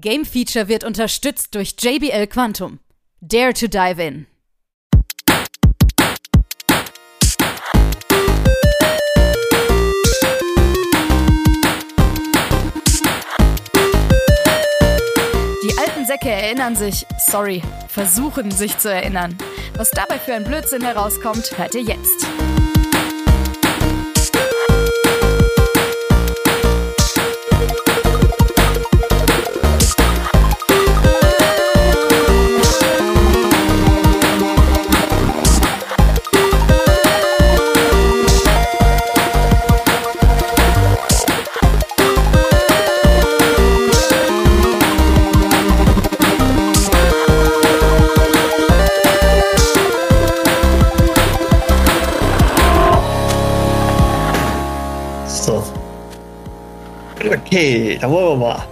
Game Feature wird unterstützt durch JBL Quantum. Dare to dive in. Die alten Säcke erinnern sich, sorry, versuchen sich zu erinnern. Was dabei für ein Blödsinn herauskommt, hört ihr jetzt. Okay, dann wollen wir mal.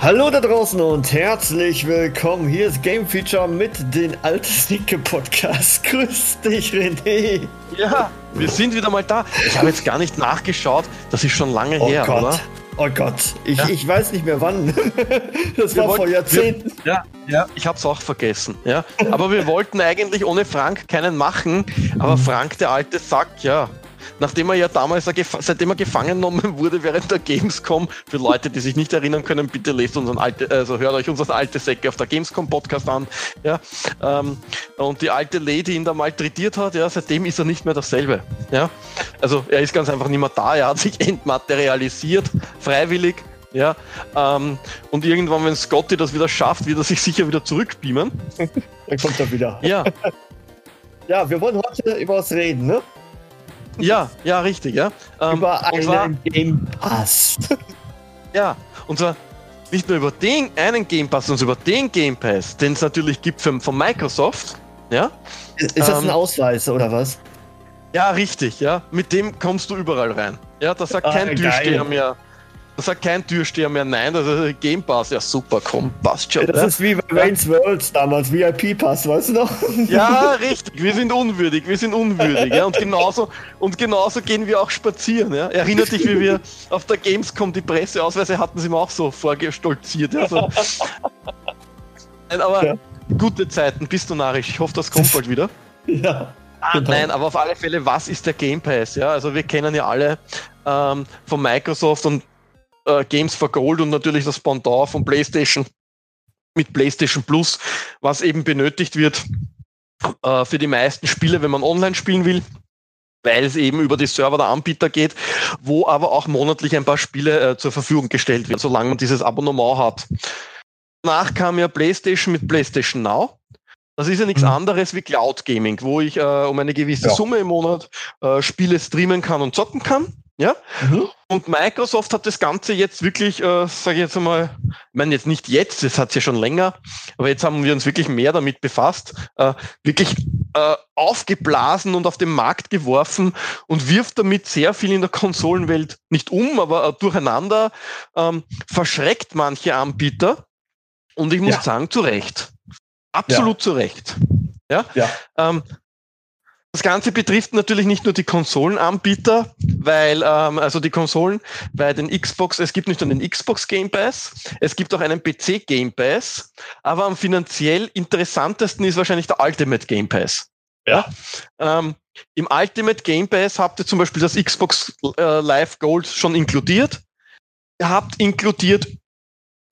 Hallo da draußen und herzlich willkommen. Hier ist Game Feature mit den Altesnicke Podcast. Grüß dich, René. Ja, wir sind wieder mal da. Ich habe jetzt gar nicht nachgeschaut. Das ist schon lange Oh her, Gott. oder? Oh Gott, ich, Ja. ich weiß nicht mehr wann. Das Wir war vor wollten- Jahrzehnten. Wir, ja, ja, ich habe es auch vergessen. Ja, aber wir wollten eigentlich ohne Frank keinen machen. Aber Frank, der alte Sack, ja. Nachdem er ja damals, seitdem er gefangen genommen wurde während der Gamescom, für Leute, die sich nicht erinnern können, bitte lest unseren alte, also hört euch unseren alte Säcke auf der Gamescom Podcast an. Ja, ähm, und die alte Lady ihn da malträtiert hat, ja, seitdem ist er nicht mehr dasselbe. Ja, also er ist ganz einfach nicht mehr da. Er hat sich entmaterialisiert, freiwillig. Ja, ähm, und irgendwann, wenn Scotty das wieder schafft, wird er sich sicher wieder zurückbeamen. Dann kommt er wieder. Ja, Ja, wir wollen heute über was reden, ne? Ja, ja, richtig, ja. Ähm, Über und zwar, einen Game Pass. ja, und zwar nicht nur über den einen Game Pass, sondern über den Game Pass, den es natürlich gibt von, von Microsoft. Ja, Ist das ein Ähm, Ausweis oder was? ja, richtig, ja. Mit dem kommst du überall rein. Ja, da sagt Ah, kein. Türsteher mehr. Da sagt kein Türsteher mehr nein, das ist Game Pass, ja super, komm, passt schon. Das ja. ist wie bei Wayne's Worlds damals, VIP-Pass, weißt du noch? Ja, richtig. Wir sind unwürdig. Wir sind unwürdig. Ja? Und, genauso, und genauso gehen wir auch spazieren. Ja? Erinnert dich, wie wir auf der Gamescom die Presseausweise hatten, sind wir auch so vorgestolziert. Ja? So. Nein, aber Ja. gute Zeiten, bist du narrisch. Ich hoffe, das kommt bald wieder. Ja. Ah, Genau. Nein, aber auf alle Fälle, was ist der Game Pass? Ja, also wir kennen ja alle ähm, von Microsoft und äh, Games for Gold und natürlich das Pendant von PlayStation mit PlayStation Plus, was eben benötigt wird äh, für die meisten Spiele, wenn man online spielen will, weil es eben über die Server der Anbieter geht, wo aber auch monatlich ein paar Spiele äh, zur Verfügung gestellt werden, solange man dieses Abonnement hat. Danach kam ja PlayStation mit PlayStation Now. Das ist ja nichts Mhm. anderes wie Cloud Gaming, wo ich äh, um eine gewisse Ja. Summe im Monat äh, Spiele streamen kann und zocken kann. Ja? Mhm. Und Microsoft hat das Ganze jetzt wirklich, äh, sage ich jetzt einmal, ich meine jetzt nicht jetzt, das hat ja schon länger, aber jetzt haben wir uns wirklich mehr damit befasst, äh, wirklich äh, aufgeblasen und auf den Markt geworfen und wirft damit sehr viel in der Konsolenwelt nicht um, aber äh, durcheinander, ähm, verschreckt manche Anbieter. Und ich muss Ja. sagen, zu Recht. Absolut zu Recht. Ja. Ja. Ähm, das Ganze betrifft natürlich nicht nur die Konsolenanbieter, weil ähm, also die Konsolen bei den Xbox, es gibt nicht nur den Xbox Game Pass, es gibt auch einen PC Game Pass, aber am finanziell interessantesten ist wahrscheinlich der Ultimate Game Pass. Ja. Ähm, Im Ultimate Game Pass habt ihr zum Beispiel das Xbox äh, Live Gold schon inkludiert. Ihr habt inkludiert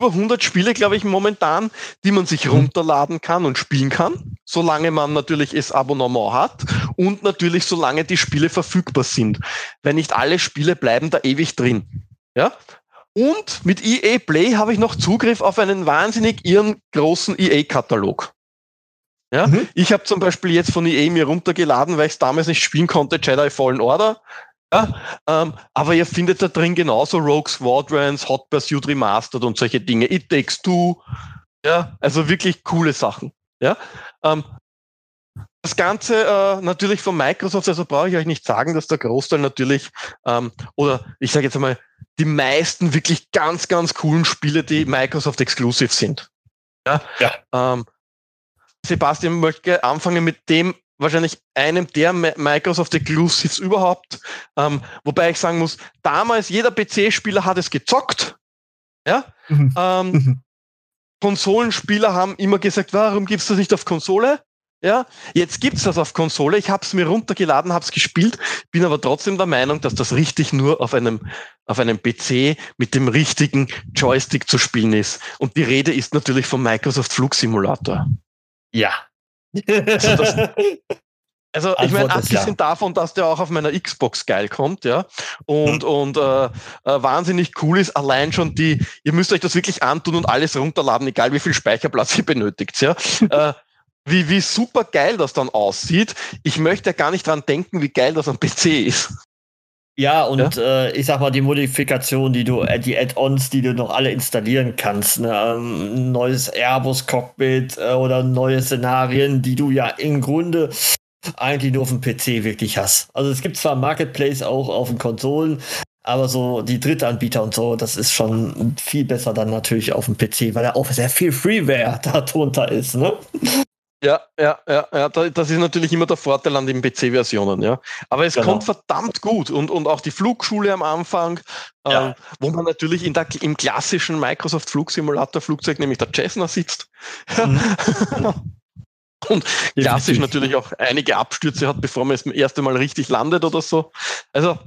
über 100 Spiele, glaube ich, momentan, die man sich runterladen kann und spielen kann, solange man natürlich das Abonnement hat und natürlich solange die Spiele verfügbar sind. Weil nicht alle Spiele bleiben da ewig drin. Ja? Und mit EA Play habe ich noch Zugriff auf einen wahnsinnig ihren großen EA-Katalog. Ja? Mhm. Ich habe zum Beispiel jetzt von EA mir runtergeladen, weil ich es damals nicht spielen konnte, Jedi Fallen Order. Ja, ähm, aber ihr findet da drin genauso Rogue Squadrons, Hot Pursuit Remastered und solche Dinge. It Takes Two. Ja, also wirklich coole Sachen. Ja, ähm, das Ganze äh, natürlich von Microsoft, also brauche ich euch nicht sagen, dass der Großteil natürlich, ähm, oder ich sage jetzt einmal, die meisten wirklich ganz, ganz coolen Spiele, die Microsoft Exclusive sind. Ja. Ja. Ähm, Sebastian möchte anfangen mit dem wahrscheinlich einem der Mi- Microsoft Exclusives überhaupt. Ähm, wobei ich sagen muss, damals jeder PC-Spieler hat es gezockt. Ja? Mhm. Ähm, mhm. Konsolenspieler haben immer gesagt, warum gibst du das nicht auf Konsole? Ja, jetzt gibt's das auf Konsole. Ich habe es mir runtergeladen, habe es gespielt, bin aber trotzdem der Meinung, dass das richtig nur auf einem auf einem PC mit dem richtigen Joystick zu spielen ist. Und die Rede ist natürlich vom Microsoft Flugsimulator. Ja. Also, das, also ich meine, abgesehen ja. davon, dass der auch auf meiner Xbox geil kommt, ja, und, mhm. und äh, äh, wahnsinnig cool ist, allein schon die, ihr müsst euch das wirklich antun und alles runterladen, egal wie viel Speicherplatz ihr benötigt, ja. äh, wie, wie super geil das dann aussieht. Ich möchte ja gar nicht dran denken, wie geil das am PC ist. Ja, und ja? Äh, ich sag mal, die Modifikation, die du, äh, die Add-ons, die du noch alle installieren kannst, ne? ähm, neues Airbus-Cockpit äh, oder neue Szenarien, die du ja im Grunde eigentlich nur auf dem PC wirklich hast. Also es gibt zwar Marketplace auch auf den Konsolen, aber so die Drittanbieter und so, das ist schon viel besser dann natürlich auf dem PC, weil da auch sehr viel Freeware darunter ist, ne? Ja, ja, ja, ja, das ist natürlich immer der Vorteil an den PC-Versionen, ja. Aber es genau. kommt verdammt gut und, und auch die Flugschule am Anfang, ja. äh, wo man natürlich in der, im klassischen Microsoft Flugsimulator Flugzeug, nämlich der Cessna sitzt. Mhm. und klassisch natürlich auch einige Abstürze hat, bevor man das erste Mal richtig landet oder so. Also,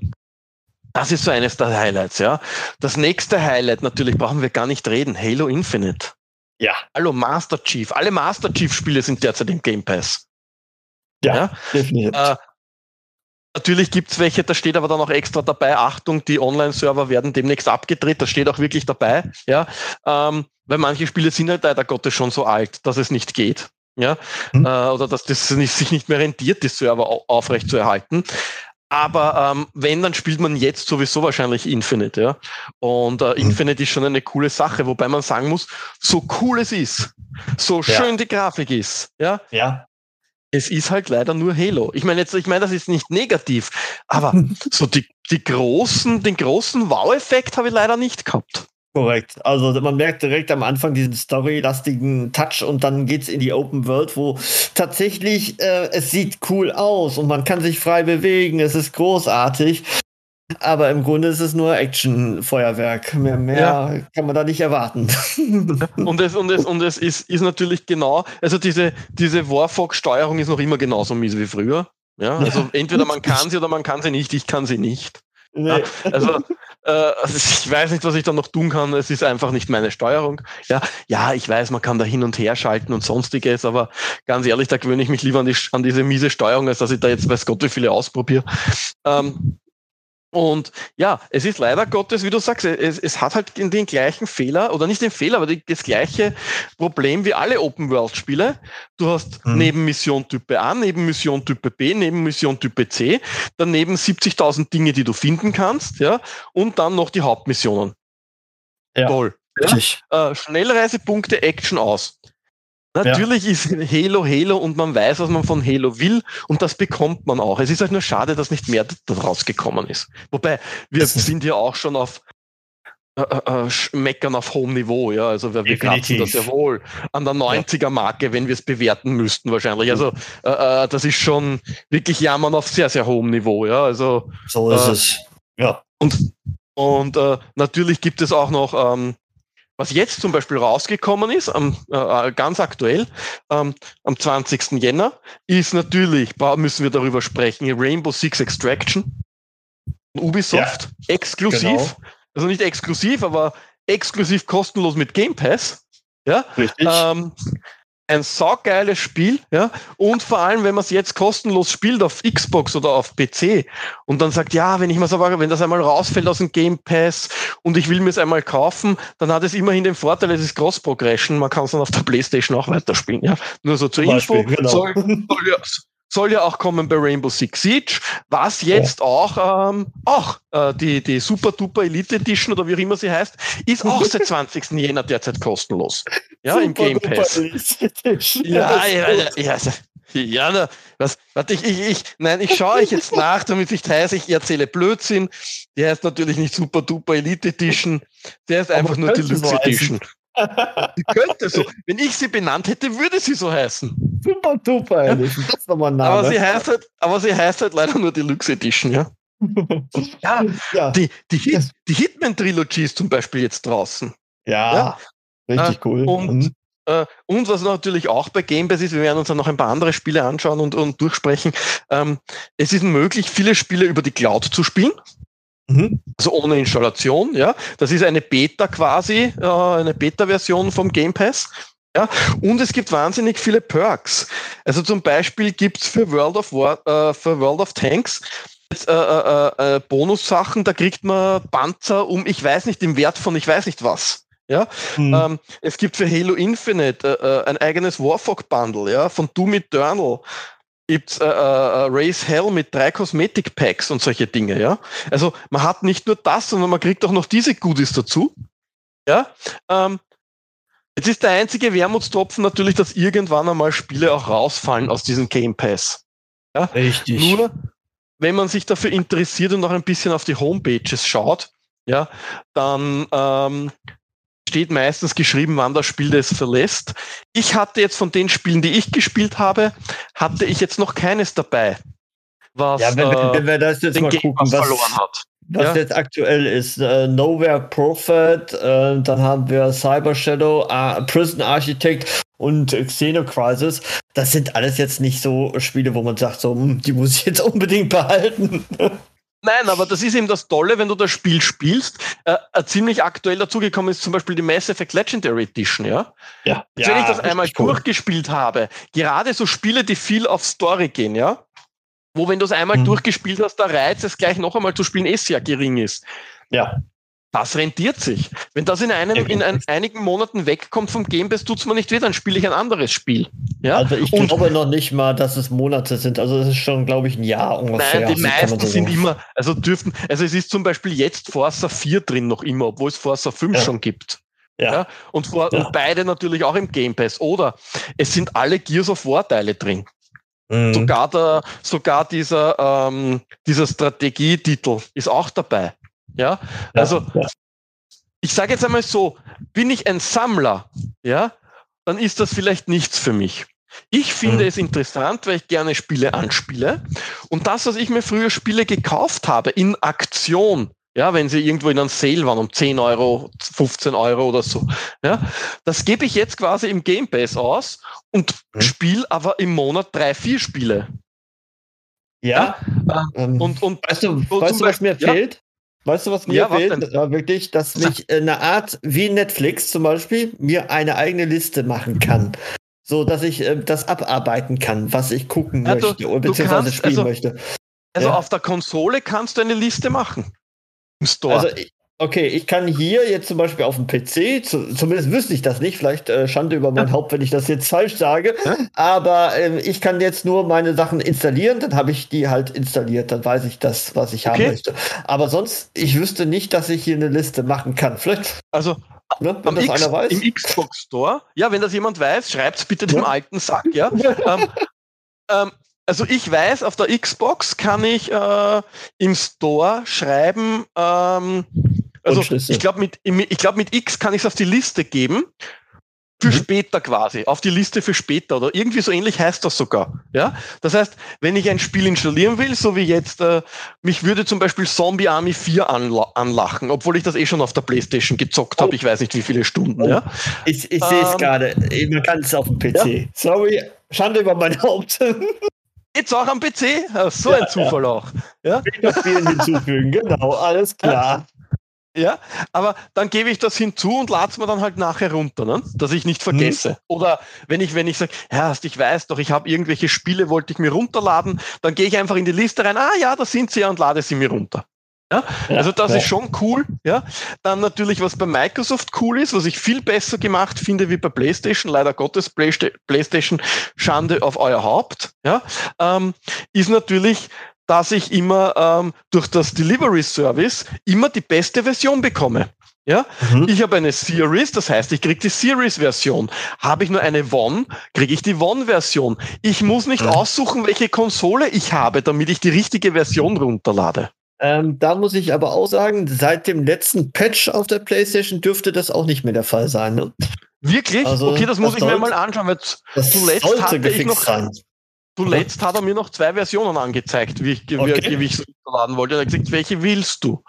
das ist so eines der Highlights, ja. Das nächste Highlight natürlich brauchen wir gar nicht reden. Halo Infinite. Ja. Hallo, Master Chief. Alle Master Chief-Spiele sind derzeit im Game Pass. Ja, ja? definitiv. Äh, natürlich gibt's welche, da steht aber dann auch extra dabei, Achtung, die Online-Server werden demnächst abgedreht, das steht auch wirklich dabei, ja. Ähm, weil manche Spiele sind halt leider Gottes schon so alt, dass es nicht geht. Ja, hm. äh, oder dass das nicht, sich nicht mehr rentiert, die Server aufrecht zu erhalten. Aber ähm, wenn, dann spielt man jetzt sowieso wahrscheinlich Infinite, ja. Und äh, mhm. Infinite ist schon eine coole Sache, wobei man sagen muss, so cool es ist, so ja. schön die Grafik ist, ja. Ja. Es ist halt leider nur Halo. Ich meine jetzt, ich meine, das ist nicht negativ, aber so die, die großen, den großen Wow-Effekt habe ich leider nicht gehabt. Korrekt. Also man merkt direkt am Anfang diesen storylastigen Touch und dann geht es in die Open World, wo tatsächlich äh, es sieht cool aus und man kann sich frei bewegen. Es ist großartig. Aber im Grunde ist es nur Action-Feuerwerk. Mehr, mehr ja. kann man da nicht erwarten. Und es, und es, und es ist, ist natürlich genau, also diese, diese Warfox-Steuerung ist noch immer genauso mies wie früher. Ja, also entweder man kann sie oder man kann sie nicht. Ich kann sie nicht. Nee. Ja, also also ich weiß nicht, was ich da noch tun kann. Es ist einfach nicht meine Steuerung. Ja, ja, ich weiß, man kann da hin und her schalten und sonstiges, aber ganz ehrlich, da gewöhne ich mich lieber an, die, an diese miese Steuerung, als dass ich da jetzt weiß Gott wie viele ausprobiere. Ähm, und ja, es ist leider Gottes, wie du sagst, es, es hat halt den, gleichen Fehler, oder nicht den Fehler, aber die, das gleiche Problem wie alle Open-World-Spiele. Du hast mhm. neben Mission Type A, neben Mission Type B, neben Mission Type C, daneben 70.000 Dinge, die du finden kannst, ja, und dann noch die Hauptmissionen. Ja. Toll. Ja? Äh, Schnellreisepunkte, Action aus. Natürlich ja. ist Halo Halo und man weiß, was man von Halo will und das bekommt man auch. Es ist halt nur schade, dass nicht mehr daraus gekommen ist. Wobei, wir das sind ja auch schon auf äh, äh, äh meckern auf hohem Niveau, ja. Also wir, wir kratzen das ja wohl an der 90er-Marke, wenn wir es bewerten müssten, wahrscheinlich. Also äh, äh, das ist schon wirklich Jammern auf sehr, sehr hohem Niveau, ja. Also so ist äh, es. Ja. Und, und natürlich gibt es auch noch ähm, was jetzt zum Beispiel rausgekommen ist, am, äh, ganz aktuell, ähm, am 20. Jänner, ist natürlich, müssen wir darüber sprechen, Rainbow Six Extraction. Ubisoft, ja, exklusiv, genau. also nicht exklusiv, aber exklusiv kostenlos mit Game Pass. Ja, Richtig. Ähm, ein saugeiles Spiel, ja, und vor allem, wenn man es jetzt kostenlos spielt auf Xbox oder auf PC und dann sagt, ja, wenn ich mal so wenn das einmal rausfällt aus dem Game Pass und ich will mir es einmal kaufen, dann hat es immerhin den Vorteil, es ist Cross-Progression, man kann es dann auf der Playstation auch weiterspielen, ja. Nur so zur Info, genau. soll, soll, ja, soll ja auch kommen bei Rainbow Six Siege, was jetzt ja. auch, ähm, auch äh, die, die Super Duper Elite Edition oder wie auch immer sie heißt, ist auch seit 20. Jänner derzeit kostenlos. Ja, Super im Game Pass. Ja, ja, ja, ja, ja, na, was, warte, ich, ich, ich, nein, ich schaue euch jetzt nach, damit ich heißt, ich erzähle Blödsinn. Der heißt natürlich nicht Super Duper Elite Edition, der ist einfach nur Deluxe Edition. Die könnte so. Wenn ich sie benannt hätte, würde sie so heißen. Super duper, ehrlich. Das ist nochmal ein Name. Aber sie heißt halt, aber sie heißt halt leider nur Deluxe Edition, ja. ja, ja, die, die, Hit, die Hitman-Trilogie ist zum Beispiel jetzt draußen. Ja, ja? richtig äh, cool. Und, mhm. äh, und was natürlich auch bei Game Pass ist, wir werden uns dann noch ein paar andere Spiele anschauen und, und durchsprechen. Ähm, es ist möglich, viele Spiele über die Cloud zu spielen. Mhm. Also ohne Installation, ja. Das ist eine Beta quasi, äh, eine Beta-Version vom Game Pass. Ja, und es gibt wahnsinnig viele Perks. Also zum Beispiel gibt's für World of War, äh, für World of Tanks äh, äh, äh, Bonussachen, da kriegt man Panzer um, ich weiß nicht, im Wert von ich weiß nicht was. Ja, mhm. ähm, es gibt für Halo Infinite äh, äh ein eigenes Warfog Bundle, ja, von Doom Eternal gibt's äh, äh, Race Hell mit drei Cosmetic Packs und solche Dinge, ja. Also man hat nicht nur das, sondern man kriegt auch noch diese Goodies dazu. Ja, ähm, Jetzt ist der einzige Wermutstropfen natürlich, dass irgendwann einmal Spiele auch rausfallen aus diesem Game Pass. Ja? Richtig. Nur, wenn man sich dafür interessiert und noch ein bisschen auf die Homepages schaut, ja, dann ähm, steht meistens geschrieben, wann das Spiel das verlässt. Ich hatte jetzt von den Spielen, die ich gespielt habe, hatte ich jetzt noch keines dabei. Was, ja, wenn, äh, wenn wir das jetzt mal gucken, was, verloren hat was ja. jetzt aktuell ist. Äh, Nowhere Prophet, äh, dann haben wir Cyber Shadow, äh, Prison Architect und Xenocrisis. Das sind alles jetzt nicht so Spiele, wo man sagt, so, hm, die muss ich jetzt unbedingt behalten. Nein, aber das ist eben das Tolle, wenn du das Spiel spielst. Äh, ziemlich aktuell dazugekommen ist zum Beispiel die Mass Effect Legendary Edition, ja? Ja. Wenn ja, ich das einmal cool. durchgespielt habe, gerade so Spiele, die viel auf Story gehen, ja? wo wenn du es einmal mhm. durchgespielt hast, der Reiz, es gleich noch einmal zu spielen, eh sehr gering ist. Ja. Das rentiert sich. Wenn das in, einem, in ein, einigen Monaten wegkommt vom Game Pass, tut es mir nicht weh, dann spiele ich ein anderes Spiel. Ja? Also ich Und, glaube noch nicht mal, dass es Monate sind. Also es ist schon, glaube ich, ein Jahr ungefähr. Nein, die meisten so sind immer, also dürften, also es ist zum Beispiel jetzt Forza 4 drin noch immer, obwohl es Forza 5 ja. schon gibt. Ja. ja. Und, vor, ja. und beide natürlich auch im Game Pass. Oder es sind alle Gears of War Teile drin. Mhm. Sogar, der, sogar dieser, ähm, dieser Strategietitel ist auch dabei. Ja, also ja. ich sage jetzt einmal so, bin ich ein Sammler, ja, dann ist das vielleicht nichts für mich. Ich finde mhm. es interessant, weil ich gerne Spiele anspiele. Und das, was ich mir früher Spiele gekauft habe, in Aktion, ja, wenn sie irgendwo in einem Sale waren, um 10 Euro, 15 Euro oder so. Ja, das gebe ich jetzt quasi im Game Pass aus und mhm. spiele aber im Monat drei, vier Spiele. Ja. ja? Ähm, und, und weißt du, weißt du was mir ja? Weißt du, was mir ja, fehlt? Was äh, wirklich, dass mich eine Art wie Netflix zum Beispiel mir eine eigene Liste machen kann. So dass ich äh, das abarbeiten kann, was ich gucken ja, möchte du, beziehungsweise spielen also, möchte. Also auf der Konsole kannst du eine Liste machen. Im Store. Also, okay, ich kann hier jetzt zum Beispiel auf dem PC, zu, zumindest wüsste ich das nicht, vielleicht äh, Schande über mein Haupt, wenn ich das jetzt falsch sage, aber äh, ich kann jetzt nur meine Sachen installieren, dann habe ich die halt installiert, dann weiß ich das, was ich okay. haben möchte. Aber sonst, ich wüsste nicht, dass ich hier eine Liste machen kann. Vielleicht. Also, Ne, wenn das X, einer weiß. Im Xbox Store. Ja, wenn das jemand weiß, schreibt es bitte dem alten Sack, ja. ähm, ähm, also ich weiß, auf der Xbox kann ich äh, im Store schreiben, ähm, also ich glaube mit, ich glaub, mit X kann ich es auf die Liste geben. Für mhm. später quasi, auf die Liste für später oder irgendwie so ähnlich heißt das sogar. Ja, das heißt, wenn ich ein Spiel installieren will, so wie jetzt, äh, mich würde zum Beispiel Zombie Army 4 anla anlachen, obwohl ich das eh schon auf der Playstation gezockt habe, oh. ich weiß nicht wie viele Stunden. Oh. Ja? Ich, ich sehe es ähm, gerade, man kann es auf dem PC. Ja? Sorry, Schande über mein Haupt. Geht's auch am PC? So ja, ein Zufall ja. auch. Ja? Spielen hinzufügen, genau, alles klar. Ja, aber dann gebe ich das hinzu und lade es mir dann halt nachher runter, ne? dass ich nicht vergesse. Hm. Oder wenn ich, wenn ich sage, ja, ich weiß doch, ich habe irgendwelche Spiele, wollte ich mir runterladen, dann gehe ich einfach in die Liste rein, ah ja, da sind sie ja und lade sie mir runter. Ja? ja also das ja. ist schon cool. Ja? Dann natürlich, was bei Microsoft cool ist, was ich viel besser gemacht finde wie bei PlayStation, leider Gottes PlayStation Schande auf euer Haupt, ja? Ähm, ist natürlich, dass ich immer ähm, durch das Delivery Service immer die beste Version bekomme. Ja, mhm. ich habe eine Series, das heißt, ich kriege die Series-Version. Habe ich nur eine One, kriege ich die One-Version. Ich muss nicht mhm. aussuchen, welche Konsole ich habe, damit ich die richtige Version runterlade. Ähm, da muss ich aber auch sagen, seit dem letzten Patch auf der PlayStation dürfte das auch nicht mehr der Fall sein. Ne? Wirklich? Also, okay, das muss das ich sollte, mir mal anschauen, weil zuletzt hatte ich noch. Sein. Zuletzt hat er mir noch zwei Versionen angezeigt, wie ich, okay. wie, wie ich es runterladen wollte. Er hat gesagt, welche willst du?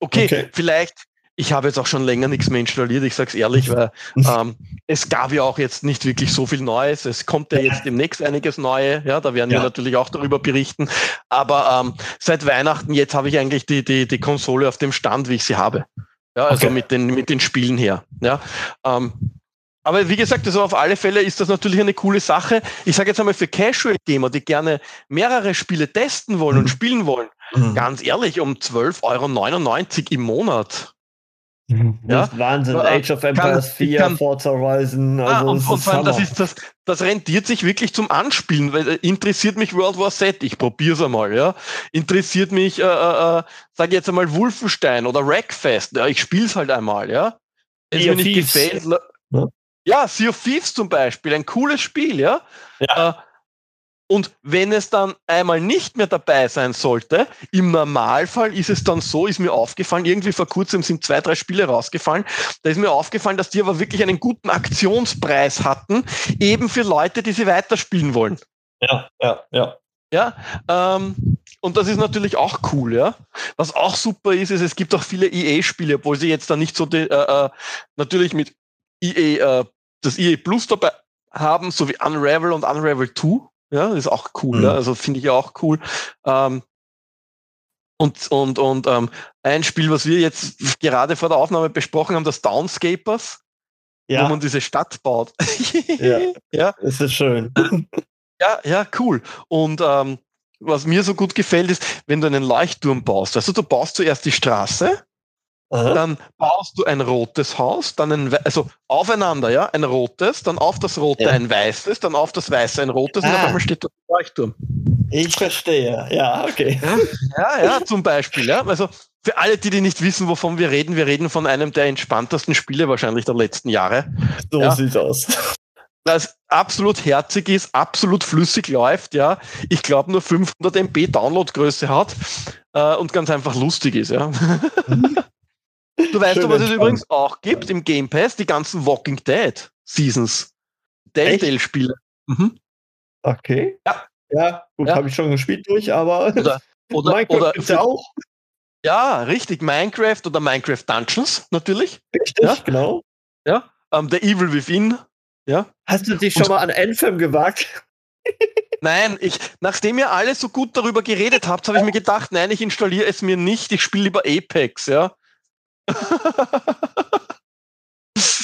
Okay, okay, vielleicht ich habe jetzt auch schon länger nichts mehr installiert, ich sage es ehrlich, weil ähm, es gab ja auch jetzt nicht wirklich so viel Neues. Es kommt ja jetzt demnächst einiges Neue, ja, da werden ja. wir natürlich auch darüber berichten. Aber ähm, seit Weihnachten jetzt habe ich eigentlich die, die, die Konsole auf dem Stand, wie ich sie habe. Ja, also okay. mit, den, mit den Spielen her. Ja, ähm, aber wie gesagt, also auf alle Fälle ist das natürlich eine coole Sache. Ich sage jetzt einmal für Casual-Gamer, die gerne mehrere Spiele testen wollen mhm. und spielen wollen, mhm. ganz ehrlich, um 12,99 Euro im Monat. Mhm. Ja? Wahnsinn, Age of Empires kann, 4, kann, Forza Horizon. Also ah, und, und vor allem, das, ist, das, das rentiert sich wirklich zum Anspielen, weil äh, interessiert mich World War Z, ich probier's einmal, ja. Interessiert mich, äh, äh, äh sage jetzt einmal Wolfenstein oder Wreckfest, ja, ich spiel's halt einmal, ja. Wenn es mir nicht gefällt, ja. Sea of Thieves zum Beispiel, ein cooles Spiel, ja. ja. Äh, und wenn es dann einmal nicht mehr dabei sein sollte, im Normalfall ist es dann so, ist mir aufgefallen, irgendwie vor kurzem sind zwei, drei Spiele rausgefallen, da ist mir aufgefallen, dass die aber wirklich einen guten Aktionspreis hatten, eben für Leute, die sie weiterspielen wollen. Ja, ja, ja. Ja, ähm, und das ist natürlich auch cool, ja. Was auch super ist, ist, es gibt auch viele EA-Spiele, obwohl sie jetzt da nicht so, die, äh, äh natürlich mit EA äh, das EA Plus dabei haben, so wie Unravel und Unravel 2. Ja, ist auch cool. Mhm. Ja? Also finde ich auch cool. Ähm, und und, und ähm, ein Spiel, was wir jetzt gerade vor der Aufnahme besprochen haben, das Downscapers, ja. wo man diese Stadt baut. ja. ja, das ist schön. Ja, ja, cool. Und ähm, was mir so gut gefällt, ist, wenn du einen Leuchtturm baust. Also du baust zuerst die Straße Aha. Dann baust du ein rotes Haus, dann ein, also aufeinander, ja, ein rotes, dann auf das rote ja. ein weißes, dann auf das weiße ein rotes ah. und auf ah. einmal steht da ein Leuchtturm. Ich verstehe, ja, okay. Ja, ja, ja, zum Beispiel, ja. Also für alle, die, die nicht wissen, wovon wir reden, wir reden von einem der entspanntesten Spiele wahrscheinlich der letzten Jahre. So ja. sieht's aus. Das absolut herzig ist, absolut flüssig läuft, ja. Ich glaube nur 500 MB Downloadgröße hat äh, und ganz einfach lustig ist, ja. Mhm. Du weißt doch, was es übrigens auch gibt im Game Pass, die ganzen Walking Dead Seasons. Telltale-Spiele. Mhm. Okay. Ja. Ja, gut, ja. habe ich schon gespielt durch, aber oder, oder, Minecraft oder gibt's ja auch. Ja, richtig. Minecraft oder Minecraft Dungeons, natürlich. Richtig, ja. genau. Ja. Um, ähm, The Evil Within. Ja. Hast du dich schon Und, mal an Anthem gewagt? Nein, ich, nachdem ihr alle so gut darüber geredet habt, habe ich mir gedacht, nein, ich installiere es mir nicht, ich spiele lieber Apex, ja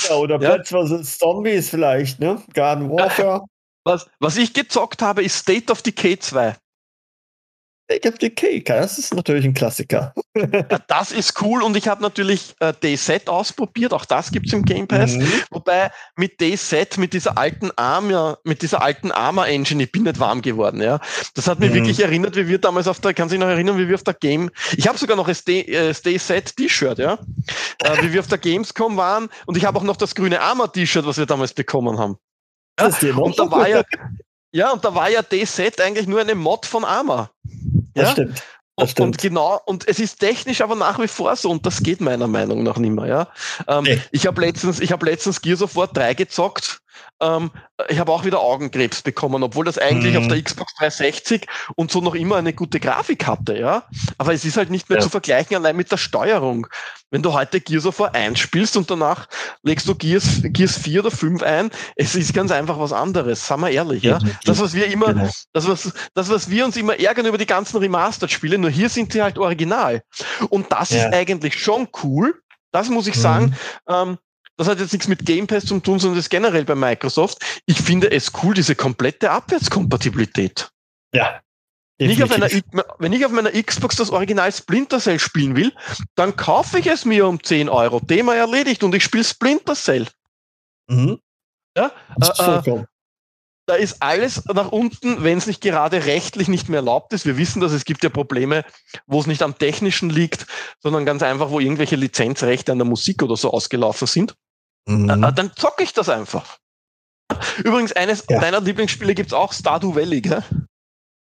ja, oder ja. Plants vs. Zombies vielleicht, ne? Garden Warfare. Was, was ich gezockt habe, ist State of Decay 2. State of Decay, das ist natürlich ein Klassiker. das ist cool und ich habe natürlich äh, DayZ ausprobiert, auch das gibt es im Game Pass. Mhm. Wobei mit DayZ, mit dieser alten Arma, mit dieser alten Arma Engine, ich bin nicht warm geworden, ja. Das hat mich mhm. wirklich erinnert, wie wir damals auf der, kann sich noch erinnern, wie wir auf der Game, ich habe sogar noch ein Stay, äh, ja. Äh, wie wir auf der Gamescom waren und ich habe auch noch das grüne Arma T-Shirt, was wir damals bekommen haben. Ja? Und da war ja, ja, und da war ja DayZ eigentlich nur eine Mod von Arma. Das ja? stimmt. Stimmt. Und genau, und es ist technisch aber nach wie vor so, und das geht meiner Meinung nach nicht mehr, ja. Ähm, nee. Ich habe letztens, ich habe letztens Gears of War 3 gezockt ähm, ich habe auch wieder Augenkrebs bekommen, obwohl das eigentlich mhm. auf der Xbox 360 und so noch immer eine gute Grafik hatte, ja. Aber es ist halt nicht mehr ja. zu vergleichen allein mit der Steuerung. Wenn du heute Gears of War 1 spielst und danach legst du Gears, Gears 4 oder 5 ein, es ist ganz einfach was anderes, sagen wir ehrlich, ja. Das, was wir immer, genau. das, was, das, was wir uns immer ärgern über die ganzen Remastered-Spiele, nur hier sind sie halt original. Und das ja. ist eigentlich schon cool. Das muss ich mhm. sagen. Ähm, das hat jetzt nichts mit Game Pass zu tun, sondern das generell bei Microsoft. Ich finde es cool, diese komplette Abwärtskompatibilität. Ja. Wenn ich, auf einer, wenn ich auf meiner Xbox das Original Splinter Cell spielen will, dann kaufe ich es mir um 10 Euro. Thema erledigt und ich spiele Splinter Cell. Mhm. Ja, äh, äh, da ist alles nach unten, wenn es nicht gerade rechtlich nicht mehr erlaubt ist. Wir wissen, dass es gibt ja Probleme, wo es nicht am Technischen liegt, sondern ganz einfach, wo irgendwelche Lizenzrechte an der Musik oder so ausgelaufen sind. Mhm. Äh, dann zocke ich das einfach. Übrigens, eines ja. deiner Lieblingsspiele gibt es auch, Stardew Valley, gell?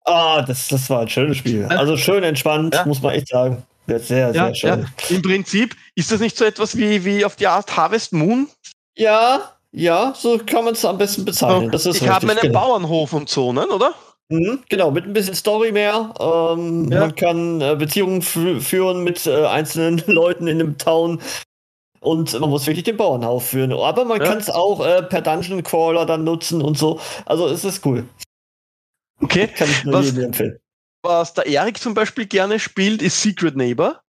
Ah, das, das war ein schönes Spiel. Also schön entspannt, ja. muss man echt sagen. Sehr, sehr, ja, schön. Im Prinzip ist das nicht so etwas wie, wie auf die Art Harvest Moon? Ja, ja, so kann man es am besten bezeichnen. Das ist ich habe einen genau. Bauernhof und so, ne, oder? Mhm, genau, mit ein bisschen Story mehr. Ähm, ja. Man kann äh, Beziehungen führen mit äh, einzelnen Leuten in dem Town. und man muss wirklich den Bauern aufführen. Aber man ja. kann es auch äh, per Dungeon Crawler dann nutzen und so. Also es ist cool. Okay. Kann ich nur was, empfehlen. Was der Erik zum Beispiel gerne spielt, ist Secret Neighbor.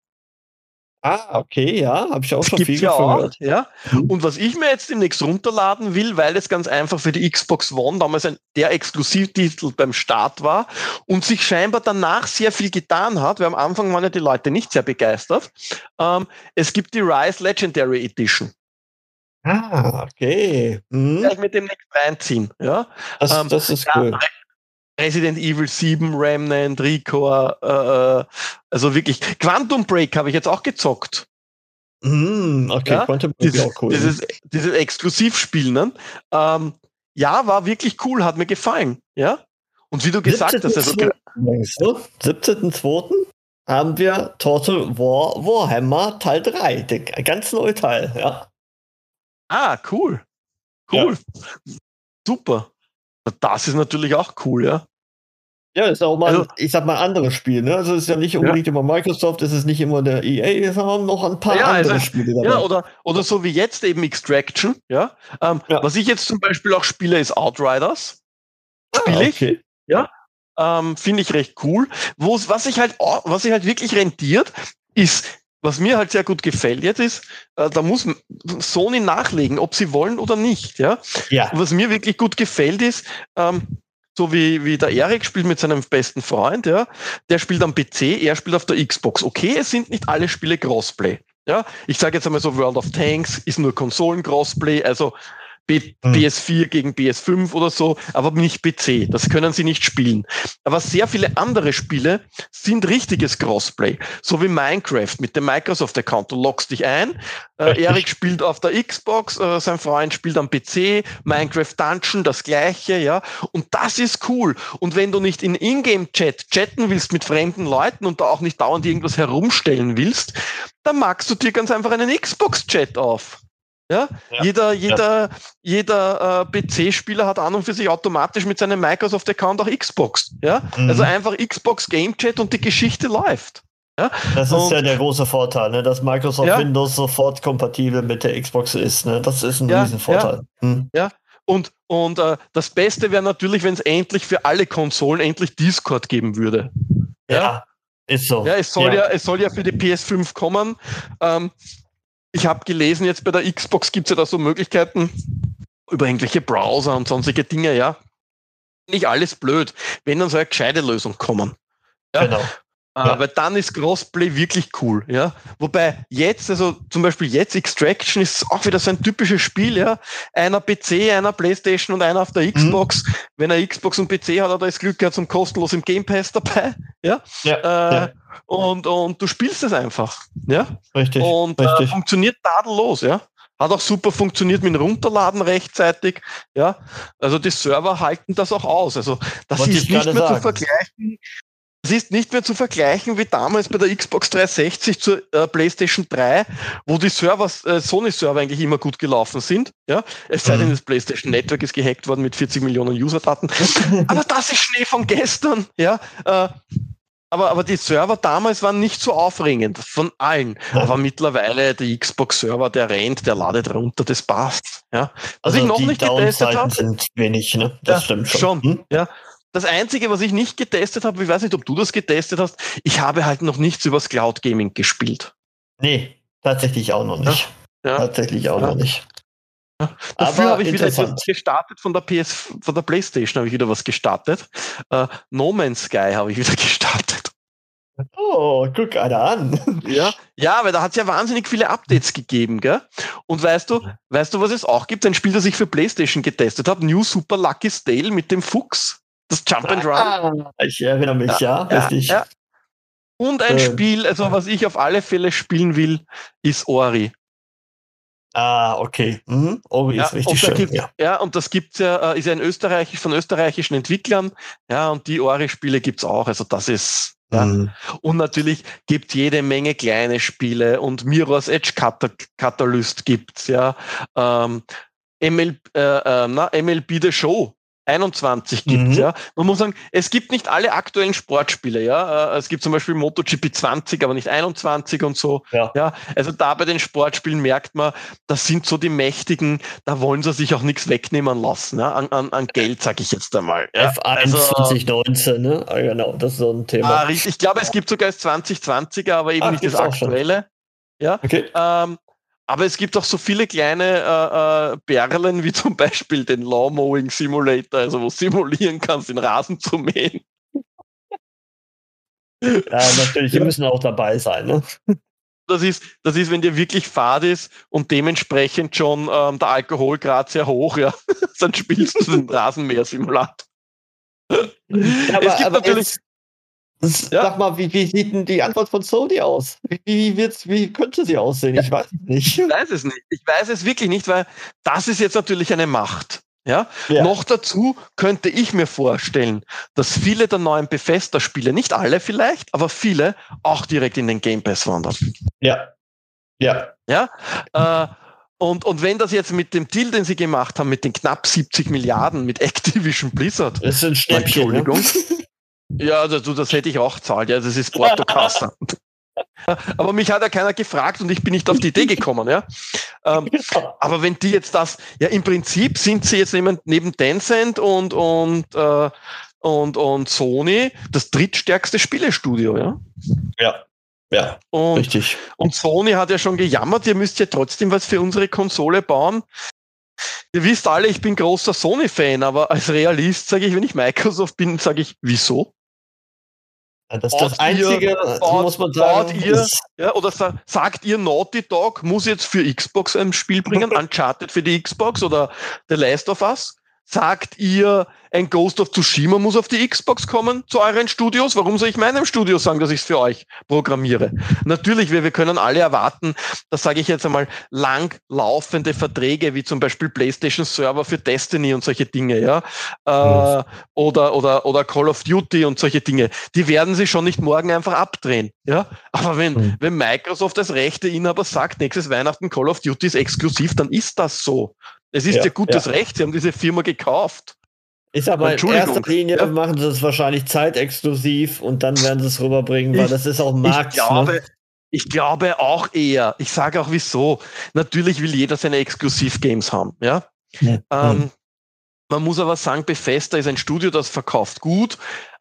Ah, okay, ja, habe ich auch das schon viel ja gehört. Auch, ja. Und was ich mir jetzt demnächst runterladen will, weil es ganz einfach für die Xbox One damals ein, der Exklusivtitel beim Start war und sich scheinbar danach sehr viel getan hat, weil am Anfang waren ja die Leute nicht sehr begeistert. Ähm, es gibt die Rise Legendary Edition. Ah, okay. Ja, ich mit demnächst reinziehen. Ja? Das, ähm, das ist cool. Resident Evil 7, Remnant, Recore, äh, äh, also wirklich. Quantum Break habe ich jetzt auch gezockt. Mm, okay, ja? Quantum Break dieses, auch cool. Dieses, dieses Exklusivspiel, ne? Ähm, ja, war wirklich cool, hat mir gefallen. Ja. Und wie du gesagt hast, also. 17.2. haben wir Total War Warhammer Teil 3, der ganz neue Teil, ja. Ah, cool. Cool. Ja. Super. Das ist natürlich auch cool, ja. Ja, ist auch mal, also, ich sag mal, anderes Spiel. Ne? Also es ist ja nicht unbedingt ja. immer Microsoft, es ist nicht immer der EA, sondern noch ein paar ja, andere also, Spiele dabei. Ja, oder, oder so wie jetzt eben Extraction. Ja? Ähm, ja. Was ich jetzt zum Beispiel auch spiele, ist Outriders. Spiele ah, okay. ich. Ja. Ähm, Finde ich recht cool. Wo's, was sich halt, was sich halt wirklich rentiert, ist was mir halt sehr gut gefällt jetzt ist, äh, da muss Sony nachlegen, ob sie wollen oder nicht. Ja. ja. Was mir wirklich gut gefällt ist, ähm, so wie, wie der Erik spielt mit seinem besten Freund, ja, der spielt am PC, er spielt auf der Xbox. Okay, es sind nicht alle Spiele Crossplay. Ja, ich sage jetzt einmal so, World of Tanks ist nur Konsolen-Crossplay, also. PS4 gegen PS5 oder so, aber nicht PC. Das können sie nicht spielen. Aber sehr viele andere Spiele sind richtiges Crossplay. So wie Minecraft mit dem Microsoft-Account. Du loggst dich ein. Äh, Erik spielt auf der Xbox, äh, sein Freund spielt am PC, Minecraft Dungeon, das gleiche, ja. Und das ist cool. Und wenn du nicht in Ingame-Chat chatten willst mit fremden Leuten und da auch nicht dauernd irgendwas herumstellen willst, dann magst du dir ganz einfach einen Xbox-Chat auf. Ja? ja? Jeder, jeder, ja. jeder äh, PC-Spieler hat an und für sich automatisch mit seinem Microsoft-Account auch Xbox. Ja? Mhm. Also einfach Xbox Game Chat und die Geschichte läuft. Ja? Das ist und, ja der große Vorteil, ne? dass Microsoft ja. Windows sofort kompatibel mit der Xbox ist. Ne? Das ist ein ja, Riesenvorteil. Ja, hm. ja. und, und äh, das Beste wäre natürlich, wenn es endlich für alle Konsolen endlich Discord geben würde. Ja, ist so. Ja, es soll ja, es soll ja für die PS5 kommen. Ähm, ich habe gelesen, jetzt bei der Xbox gibt es ja da so Möglichkeiten über irgendwelche Browser und sonstige Dinge, ja. Nicht alles blöd, wenn dann so eine gescheite Lösung kommen. Ja? Genau. Äh, ja. Weil dann ist Crossplay wirklich cool, ja. Wobei jetzt, also zum Beispiel jetzt Extraction ist auch wieder so ein typisches Spiel, ja. Einer PC, einer Playstation und einer auf der Xbox. Mhm. Wenn er Xbox und PC hat, hat er das Glück gehabt zum kostenlos im Game Pass dabei, ja. ja, äh, ja. Und, und du spielst es einfach, ja. Richtig. Und äh, richtig. Äh, funktioniert tadellos, ja. Hat auch super funktioniert mit dem Runterladen rechtzeitig. Ja, also die Server halten das auch aus. Also das Wollte ist nicht mehr sagen. zu vergleichen es ist nicht mehr zu vergleichen wie damals bei der Xbox 360 zur äh, PlayStation 3, wo die Server, äh, Sony-Server eigentlich immer gut gelaufen sind. Ja? Es sei denn, mhm. das PlayStation Network ist gehackt worden mit 40 Millionen User-Daten. aber das ist Schnee von gestern. Ja? Äh, aber, aber die Server damals waren nicht so aufregend von allen. Aber mittlerweile der Xbox-Server, der rennt, der ladet runter, das passt. Ja? Was also ich noch nicht getestet habe. sind wenig, ne? Das ja, stimmt schon. schon hm? Ja. Das Einzige, was ich nicht getestet habe, ich weiß nicht, ob du das getestet hast, ich habe halt noch nichts übers Cloud Gaming gespielt. Nee, tatsächlich auch noch nicht. Ja. Tatsächlich auch ja. noch nicht. Ja. Dafür habe ich wieder etwas gestartet von der PS, von der Playstation habe ich wieder was gestartet. Uh, no Man's Sky habe ich wieder gestartet. Oh, guck einer an. Ja, ja, weil da hat es ja wahnsinnig viele Updates gegeben, gell? Und weißt du, weißt du, was es auch gibt? Ein Spiel, das ich für PlayStation getestet habe, New Super Lucky Stale mit dem Fuchs. Das Jump and Run. Ah, ich erinnere mich, ja, ja richtig. Ja. Und ein äh. Spiel, also was ich auf alle Fälle spielen will, ist Ori. Ah, okay. Mhm. Ori ja, ist richtig schön. ja. ja, und das gibt's ja, äh, ist ja in Österreich von österreichischen Entwicklern. Ja, und die Ori-Spiele gibt's auch. Also das ist ja. Mhm. Und natürlich gibt jede Menge kleine Spiele und Mirror's Edge Catalyst gibt's, ja. Ähm, ML, äh, äh, na, MLB The Show 21 gibt, mhm. ja. Man muss sagen, es gibt nicht alle aktuellen Sportspiele, ja. Äh, es gibt zum Beispiel MotoGP 20, aber nicht 21 und so. Ja. ja. Also da bei den Sportspielen merkt man, das sind so die Mächtigen, da wollen sie sich auch nichts wegnehmen lassen, ja? an, an, an Geld, sag ich jetzt einmal. Ja? F1 also, 2019, ne? Ah, genau, das ist so ein Thema. Ah. Ich glaube, es gibt sogar das 2020er, aber eben Ach, nicht das aktuelle. Ja. Okay. Ähm, aber es gibt auch so viele kleine äh, äh, Perlen, wie zum Beispiel den Law Mowing Simulator, also wo du simulieren kannst, den Rasen zu mähen. Ja, natürlich, die müssen auch dabei sein. Ne? Das ist, das ist, wenn dir wirklich fad ist und dementsprechend schon ähm, der Alkoholgrad sehr hoch, ja, dann spielst du den Rasenmäher-Simulator. Ja, aber, es gibt natürlich. Jetzt, ja? Sag mal, wie, wie, sieht denn die Antwort von Sony aus? Wie, wie, wird's, wie könnte sie aussehen? Ich weiß es nicht. Ich weiß es nicht. Ich weiß es wirklich nicht, weil das ist jetzt natürlich eine Macht. Ja? ja? Noch dazu könnte ich mir vorstellen, dass viele der neuen Bethesda-Spiele, nicht alle vielleicht, aber viele, auch direkt in den Game Pass wandern. Ja. Ja. Ja. Äh, und, und wenn das jetzt mit dem Deal, den sie gemacht haben, mit den knapp 70 Milliarden mit Activision Blizzard. Das ist ein Schnäppchen. Ne? Ja, das, das hätte ich auch zahlt. Ja, das ist Portokassa. aber mich hat ja keiner gefragt und ich bin nicht auf die Idee gekommen, ja. Ähm, aber wenn die jetzt das, ja, im Prinzip sind sie jetzt neben, neben Tencent und, und, äh, und, und Sony das drittstärkste Spielestudio, ja. Ja. Ja, und, richtig. Und Sony hat ja schon gejammert, ihr müsst ja trotzdem was für unsere Konsole bauen. Ihr wisst alle, ich bin großer Sony-Fan, aber als Realist sage ich, wenn ich Microsoft bin, sage ich, wieso? Das ist das Einzige, ihr, baut, muss man sagen. Ihr, ja, oder sa sagt ihr, Naughty Dog muss jetzt für Xbox ein Spiel bringen, Uncharted für die Xbox oder The Last of Us? Sagt ihr, ein Ghost of Tsushima muss auf die Xbox kommen zu euren Studios? Warum soll ich meinem Studio sagen, dass ich es für euch programmiere? Natürlich, wir, wir können alle erwarten, das sage ich jetzt einmal, langlaufende Verträge, wie zum Beispiel PlayStation Server für Destiny und solche Dinge, ja, äh, oder, oder, oder Call of Duty und solche Dinge. Die werden sie schon nicht morgen einfach abdrehen, ja. Aber wenn, mhm. wenn Microsoft als Rechteinhaber sagt, nächstes Weihnachten Call of Duty ist exklusiv, dann ist das so. Es ist ja, ihr gutes ja. Recht, sie haben diese Firma gekauft. Ist aber in erster Linie ja. machen sie es wahrscheinlich zeitexklusiv und dann werden sie es rüberbringen, weil ich, das ist auch Markt. Ich glaube, ne? ich glaube auch eher. Ich sage auch wieso. Natürlich will jeder seine Exklusiv-Games haben, ja. ja. Ähm, man muss aber sagen, Bethesda ist ein Studio, das verkauft gut,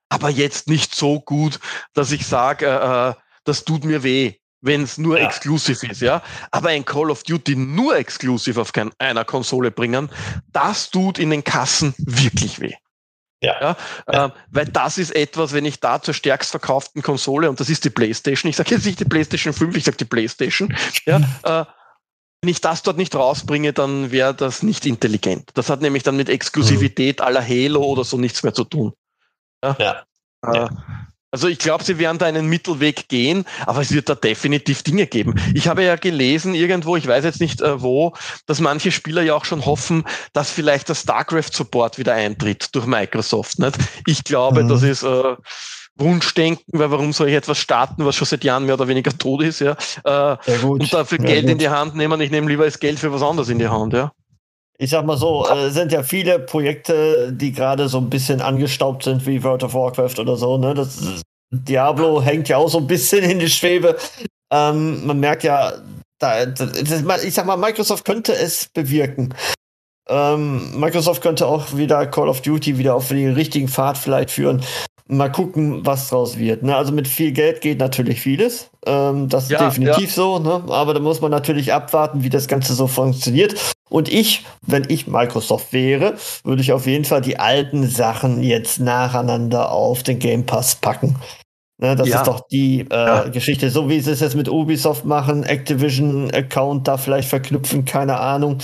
aber jetzt nicht so gut, dass ich sage, äh, äh das tut mir weh wenn es nur ja. exklusiv ist, ja. Aber ein Call of Duty nur exklusiv auf kein, einer Konsole bringen, das tut in den Kassen wirklich weh. Ja. ja, ja. Äh, weil das ist etwas, wenn ich da zur stärkst verkauften Konsole, und das ist die PlayStation, ich sage jetzt nicht die PlayStation 5, ich sage die PlayStation, ja, äh, wenn ich das dort nicht rausbringe, dann wäre das nicht intelligent. Das hat nämlich dann mit Exklusivität mhm. aller Halo oder so nichts mehr zu tun. Ja. ja. Äh, also ich glaube, sie werden da einen Mittelweg gehen, aber es wird da definitiv Dinge geben. Ich habe ja gelesen irgendwo, ich weiß jetzt nicht äh, wo, dass manche Spieler ja auch schon hoffen, dass vielleicht der StarCraft-Support wieder eintritt durch Microsoft. Nicht? Ich glaube, mhm. das ist äh, Wunschdenken, weil warum soll ich etwas starten, was schon seit Jahren mehr oder weniger tot ist, ja? Äh, und dafür Geld gut. in die Hand nehmen. Ich nehme lieber das Geld für was anderes in die Hand, ja ich sag mal so, äh, sind ja viele Projekte, die gerade so ein bisschen angestaubt sind, wie World of Warcraft oder so. Ne? Das, Diablo hängt ja auch so ein bisschen in die Schwebe. Ähm, man merkt ja, da, das, ich sag mal, Microsoft könnte es bewirken. Ähm, Microsoft könnte auch wieder Call of Duty wieder auf den richtigen Pfad vielleicht führen mal gucken, was draus wird. Ne? Also mit viel Geld geht natürlich vieles. Ähm, das ist ja, definitiv ja. so. Ne? Aber da muss man natürlich abwarten, wie das Ganze so funktioniert. Und ich, wenn ich Microsoft wäre, würde ich auf jeden Fall die alten Sachen jetzt nacheinander auf den Game Pass packen. Ne, das ja. ist doch die äh, ja. Geschichte, so wie sie es jetzt mit Ubisoft machen, Activision-Account da vielleicht verknüpfen, keine Ahnung.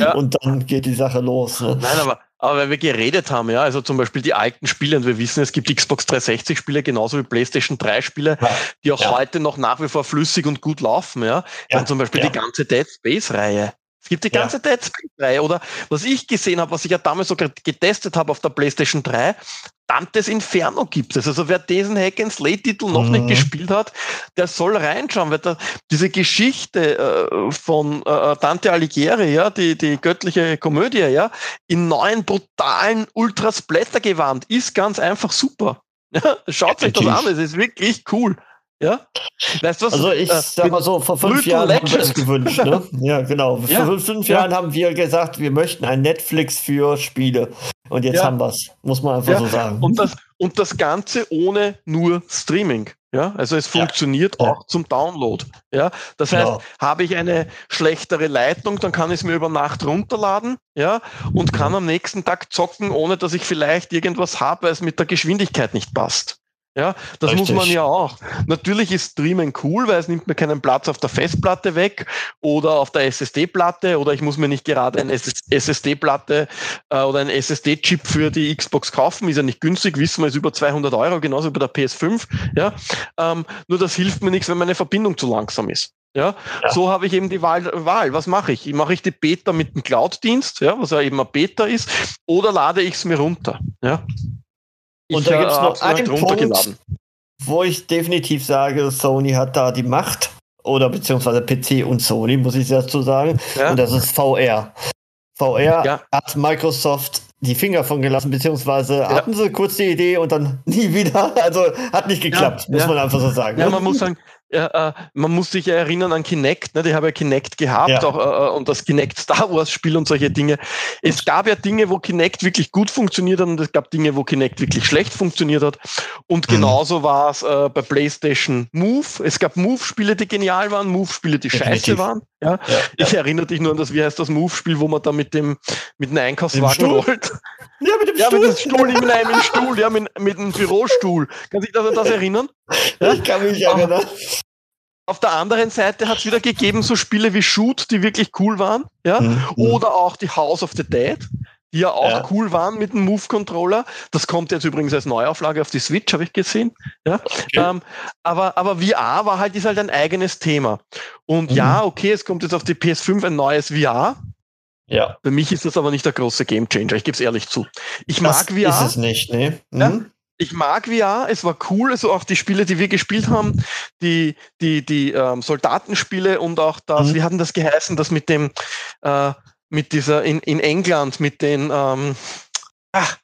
Ja. Und dann geht die Sache los. Ne? Nein, aber aber weil wir geredet haben, ja, also zum Beispiel die alten Spiele, und wir wissen, es gibt Xbox 360 Spiele genauso wie PlayStation 3 Spiele, ja. die auch heute noch nach wie vor flüssig und gut laufen, ja. ja. Dann zum Beispiel die ganze Dead Space Reihe. Es gibt die ganze ja. Dead Space 3 oder was ich gesehen habe, was ich ja damals sogar getestet habe auf der PlayStation 3, Dantes Inferno gibt es. Also wer diesen Hack and Slay Titel noch mhm. nicht gespielt hat, der soll reinschauen, weil da diese Geschichte äh, von äh, Dante Alighieri, ja, die, die göttliche Komödie, ja, in neuen brutalen Ultrasplatter gewandt, ist ganz einfach super. Schaut euch das an, es ist wirklich cool. Ja? Weißt du was? Also ich äh, sag mal so, vor fünf Jahren Legend. haben wir es gewünscht. Ne? Ja, genau. Ja. Vor fünf ja. Jahren haben wir gesagt, wir möchten ein Netflix für Spiele. Und jetzt ja. haben wir es, muss man einfach so sagen. Und das, und das Ganze ohne nur Streaming. Ja, also es funktioniert ja. auch zum Download. Ja, das heißt, genau. habe ich eine schlechtere Leitung, dann kann ich es mir über Nacht runterladen, ja, und kann am nächsten Tag zocken, ohne dass ich vielleicht irgendwas habe, weil es mit der Geschwindigkeit nicht passt. Ja, das Richtig. muss man ja auch. Natürlich ist Streamen cool, weil es nimmt mir keinen Platz auf der Festplatte weg oder auf der SSD-Platte oder ich muss mir nicht gerade eine SSD-Platte äh, oder einen SSD-Chip für die Xbox kaufen. Ist ja nicht günstig, wissen wir, ist über 200 Euro, genauso wie bei der PS5. Ja, ähm, nur das hilft mir nichts, wenn meine Verbindung zu langsam ist. Ja, ja. so habe ich eben die Wahl. Wahl. Was mache ich? Mache ich die Beta mit dem Cloud-Dienst, ja, was ja eben ein Beta ist, oder lade ich es mir runter? Ja. Und da gibt es noch einen Punkt, wo ich definitiv sage, Sony hat da die Macht. Oder beziehungsweise PC und Sony, muss ich dazu sagen. Ja. Und das ist VR. VR ja. hat Microsoft die Finger von gelassen, beziehungsweise ja. hatten sie kurz die Idee und dann nie wieder. Also hat nicht geklappt, muss man einfach so sagen. Ja, man muss sagen, äh, man muss sich ja erinnern an Kinect, ne? die haben ja Kinect gehabt ja. Auch, äh, äh, und das Kinect Star Wars Spiel und solche Dinge. Es gab ja Dinge, wo Kinect wirklich gut funktioniert hat und es gab Dinge, wo Kinect wirklich schlecht funktioniert hat. Und mhm. genauso war es äh, bei PlayStation Move. Es gab Move-Spiele, die genial waren, Move-Spiele, die Definitiv. scheiße waren. Ja? ja ich erinnere dich nur an das, wie heißt das Move-Spiel, wo man da mit dem mit einem Einkaufswagen rollt. Ja, mit dem ja, Stuhl. Mit dem Stuhl, mit einem Stuhl, ja, mit, mit einem Bürostuhl. Kann sich das an das erinnern? Ja? Ich kann mich erinnern. Auf der anderen Seite hat es wieder gegeben so Spiele wie Shoot, die wirklich cool waren, ja, mhm. oder auch die House of the Dead, die ja auch ja. cool waren mit dem Move-Controller. Das kommt jetzt übrigens als Neuauflage auf die Switch, habe ich gesehen. Ja? Okay. Ähm, aber, aber VR war halt, ist halt ein eigenes Thema. Und mhm. ja, okay, es kommt jetzt auf die PS5 ein neues VR. Ja. Für mich ist das aber nicht der große Gamechanger, ich gebe es ehrlich zu. Ich das mag VR. Ist es nicht, ne? Mhm. Ja? ich mag VR, es war cool, also auch die Spiele, die wir gespielt haben, die, die, die ähm, Soldatenspiele und auch das, mhm. wie hatten das geheißen, das mit dem, äh, mit dieser, in, in England, mit den, ähm, ach,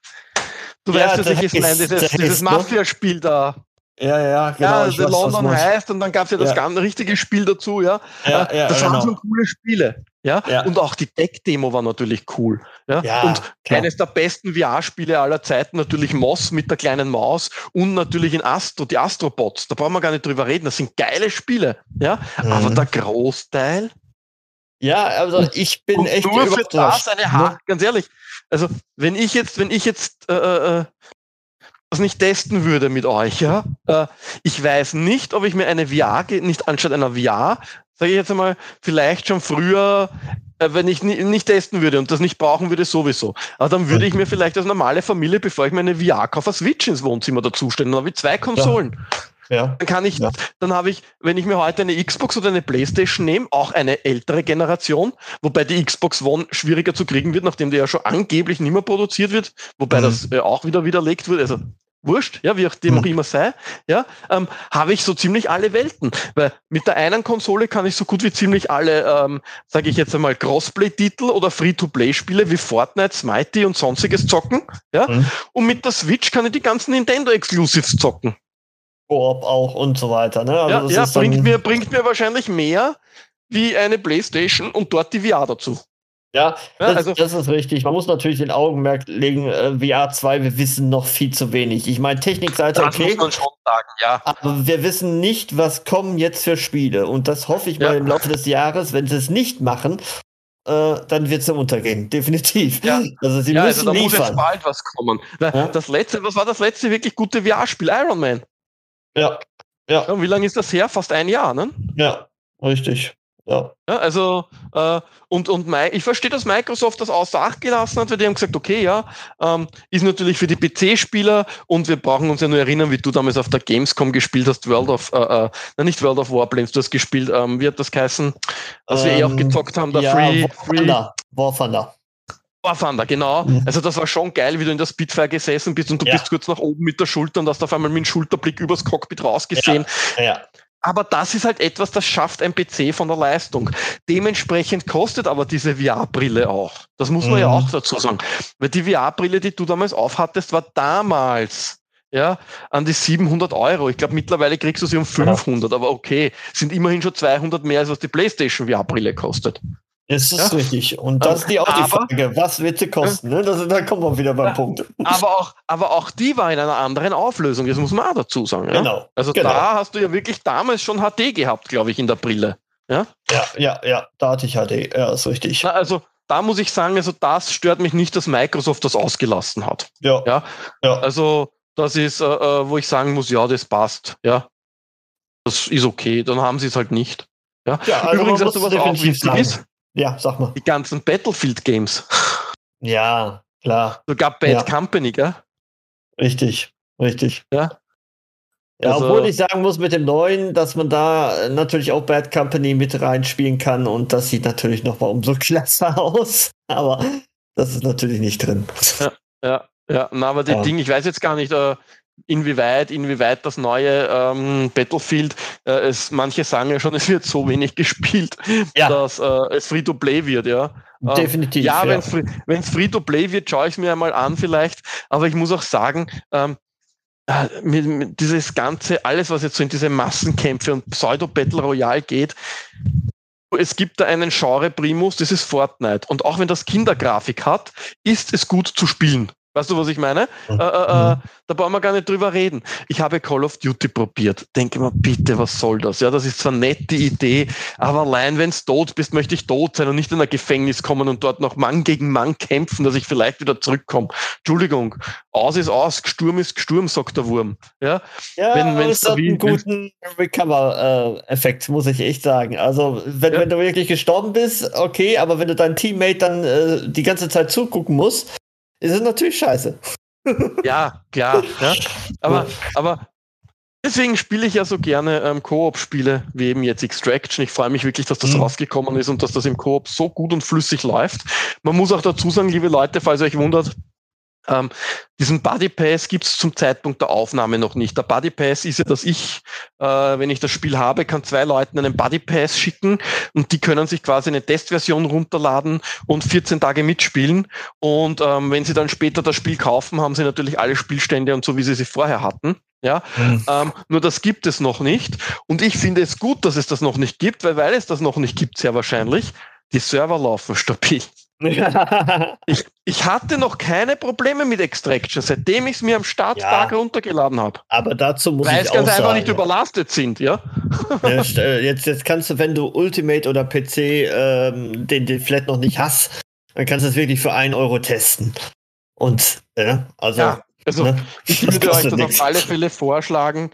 du ja, weißt, was ich jetzt meine, dieses, dieses Mafia-Spiel da. Ja, ja, genau. Ja, The London heißt und dann gab es ja das ja. ganz richtige Spiel dazu, ja. ja, ja das waren genau. so coole Spiele. Ja? ja. Und auch die Deck-Demo war natürlich cool. Ja? ja und klar. eines der besten VR-Spiele aller Zeiten, natürlich Moss mit der kleinen Maus und natürlich in Astro, die Astrobots. Da brauchen wir gar nicht drüber reden. Das sind geile Spiele. Ja? Mhm. Aber der Großteil. Ja, also ich bin und echt nur für das eine ha ganz ehrlich. Also wenn ich jetzt, wenn ich jetzt äh, äh, äh das nicht testen würde mit euch, ja. Äh, ich weiß nicht, ob ich mir eine VR, nicht anstatt einer VR, sage ich jetzt einmal, vielleicht schon früher, äh, wenn ich nicht testen würde und das nicht brauchen würde, sowieso. Aber dann würde ich mir vielleicht als normale Familie, bevor ich mir eine VR kaufe, Switch ins Wohnzimmer dazustellen. Dann habe ich zwei Konsolen. Ja. Ja. Dann kann ich, ja. dann habe ich, wenn ich mir heute eine Xbox oder eine Playstation nehme, auch eine ältere Generation, wobei die Xbox One schwieriger zu kriegen wird, nachdem die ja schon angeblich nicht mehr produziert wird, wobei mhm. das äh, auch wieder widerlegt wird. Also wurscht, ja, wie auch dem auch mhm. immer sei, ja, ähm, habe ich so ziemlich alle Welten. Weil mit der einen Konsole kann ich so gut wie ziemlich alle, ähm, sage ich jetzt einmal, Crossplay-Titel oder Free-to-Play-Spiele wie Fortnite, Smitey und sonstiges zocken, ja. Mhm. Und mit der Switch kann ich die ganzen Nintendo-Exclusives zocken. Koop auch und so weiter. Ne? Also ja, ja bringt, mir, bringt mir wahrscheinlich mehr wie eine Playstation und dort die VR dazu. Ja, das, also, das, ist richtig. Man muss natürlich den Augenmerk legen, äh, VR 2, wir wissen noch viel zu wenig. Ich meine, Technikseite, das okay. Muss man schon sagen, ja. Aber wir wissen nicht, was kommen jetzt für Spiele. Und das hoffe ich ja. mal im Laufe des Jahres, wenn sie es nicht machen, äh, dann wird es untergehen. Definitiv. Ja. Also sie ja, müssen also da liefern. muss jetzt bald was kommen. Ja. Das letzte, was war das letzte wirklich gute VR-Spiel? Iron Man. Ja. ja. Und wie lange ist das her? Fast ein Jahr, ne? Ja, richtig. Ja. ja also, äh, und, und ich verstehe, dass Microsoft das außer Acht gelassen hat, weil die haben gesagt, okay, ja, ähm, ist natürlich für die PC-Spieler und wir brauchen uns ja nur erinnern, wie du damals auf der Gamescom gespielt hast, World of, äh, äh, nicht World of Warplanes, du hast gespielt, ähm, wie hat das geheißen, als ähm, wir eh auch ähm, gezockt haben, der ja, Free, War Free Thunder. War Thunder. War Thunder, genau. Mhm. Also das war schon geil, wie du in der Spitfire gesessen bist und du ja. bist kurz nach oben mit der Schulter und hast auf einmal mit dem Schulterblick übers Cockpit rausgesehen. Ja. ja. Aber das ist halt etwas, das schafft ein PC von der Leistung. Dementsprechend kostet aber diese VR-Brille auch. Das muss man mhm. ja auch dazu sagen. Weil die VR-Brille, die du damals aufhattest, war damals ja, an die 700 Euro. Ich glaube, mittlerweile kriegst du sie um 500, aber okay, sind immerhin schon 200 mehr, als was die PlayStation VR-Brille kostet. Das ist ja? richtig. Und das ist die auch die Frage, was wird sie kosten? Ne? Das, da kommen wir wieder beim Punkt. Aber auch, aber auch die war in einer anderen Auflösung, das muss man auch dazu sagen. Ja? Genau. Also genau. da hast du ja wirklich damals schon HD gehabt, glaube ich, in der Brille. Ja, ja, ja, ja da hatte ich HD, ja, ist richtig. Na, also da muss ich sagen, also das stört mich nicht, dass Microsoft das ausgelassen hat. Ja. ja? ja. Also das ist, äh, äh wo ich sagen muss, ja, das passt. Ja. Das ist okay, dann haben sie es halt nicht. Ja, ja also Übrigens, du was auch wichtig ist, ja, sag mal. Die ganzen Battlefield-Games. Ja, klar. Sogar Bad ja. Company, gell? Richtig, richtig. Ja. Ja, also, obwohl ich sagen muss, mit dem neuen, dass man da natürlich auch Bad Company mit reinspielen kann und das sieht natürlich nochmal umso klasse aus. Aber das ist natürlich nicht drin. Ja, ja, ja. Na, aber das ja. Ding, ich weiß jetzt gar nicht, äh, inwieweit, inwieweit das neue ähm, Battlefield, äh, es, manche sagen ja schon, es wird so wenig gespielt, ja. dass äh, es Free-to-Play wird, ja. Ähm, Definitiv. ja, ja. wenn es Free-to-Play wird, schaue ich es mir einmal an vielleicht, aber ich muss auch sagen, ähm, äh, mit, mit dieses ganze, alles, was jetzt so in diese Massenkämpfe und Pseudo-Battle Royale geht, es gibt da einen Genre-Primus, das ist Fortnite. Und auch wenn das Kindergrafik hat, ist es gut zu spielen. Weißt du, was ich meine? Mhm. Äh, äh, äh, da brauchen wir gar nicht drüber reden. Ich habe Call of Duty probiert. Denke mal, bitte, was soll das? Ja, das ist zwar nett, die Idee, aber allein wenn du tot bist, möchte ich tot sein und nicht in ein Gefängnis kommen und dort noch Mann gegen Mann kämpfen, dass ich vielleicht wieder zurückkomme. Entschuldigung, aus ist aus, Sturm ist Sturm, sagt der Wurm. Ja, ja wenn, wenn es hat einen guten Recover-Effekt, muss ich echt sagen. Also, wenn, ja. wenn du wirklich gestorben bist, okay, aber wenn du deinen Teammate dann äh, die ganze Zeit zugucken musst, ist es natürlich scheiße. Ja, klar. Ja. Aber, aber deswegen spiele ich ja so gerne ähm, Koop-Spiele wie eben jetzt Extraction. Ich freue mich wirklich, dass das mhm. rausgekommen ist und dass das im Koop so gut und flüssig läuft. Man muss auch dazu sagen, liebe Leute, falls ihr euch wundert, ähm, diesen Buddy Pass gibt es zum Zeitpunkt der Aufnahme noch nicht. Der Buddy Pass ist ja, dass ich, äh, wenn ich das Spiel habe, kann zwei Leuten einen Buddy Pass schicken und die können sich quasi eine Testversion runterladen und 14 Tage mitspielen. Und ähm, wenn sie dann später das Spiel kaufen, haben sie natürlich alle Spielstände und so, wie sie sie vorher hatten. Ja, mhm. ähm, nur das gibt es noch nicht. Und ich finde es gut, dass es das noch nicht gibt, weil, weil es das noch nicht gibt, sehr wahrscheinlich, die Server laufen stabil. ich, ich hatte noch keine Probleme mit Extraction, seitdem ich es mir am Starttag ja, runtergeladen habe. Aber dazu muss Weil ich es ganz einfach nicht überlastet sind, ja? ja äh, jetzt, jetzt kannst du, wenn du Ultimate oder PC ähm, den, den vielleicht noch nicht hast, dann kannst du es wirklich für einen Euro testen. Und, äh, also. Ja, also, ne? ich würde euch das auf alle Fälle vorschlagen,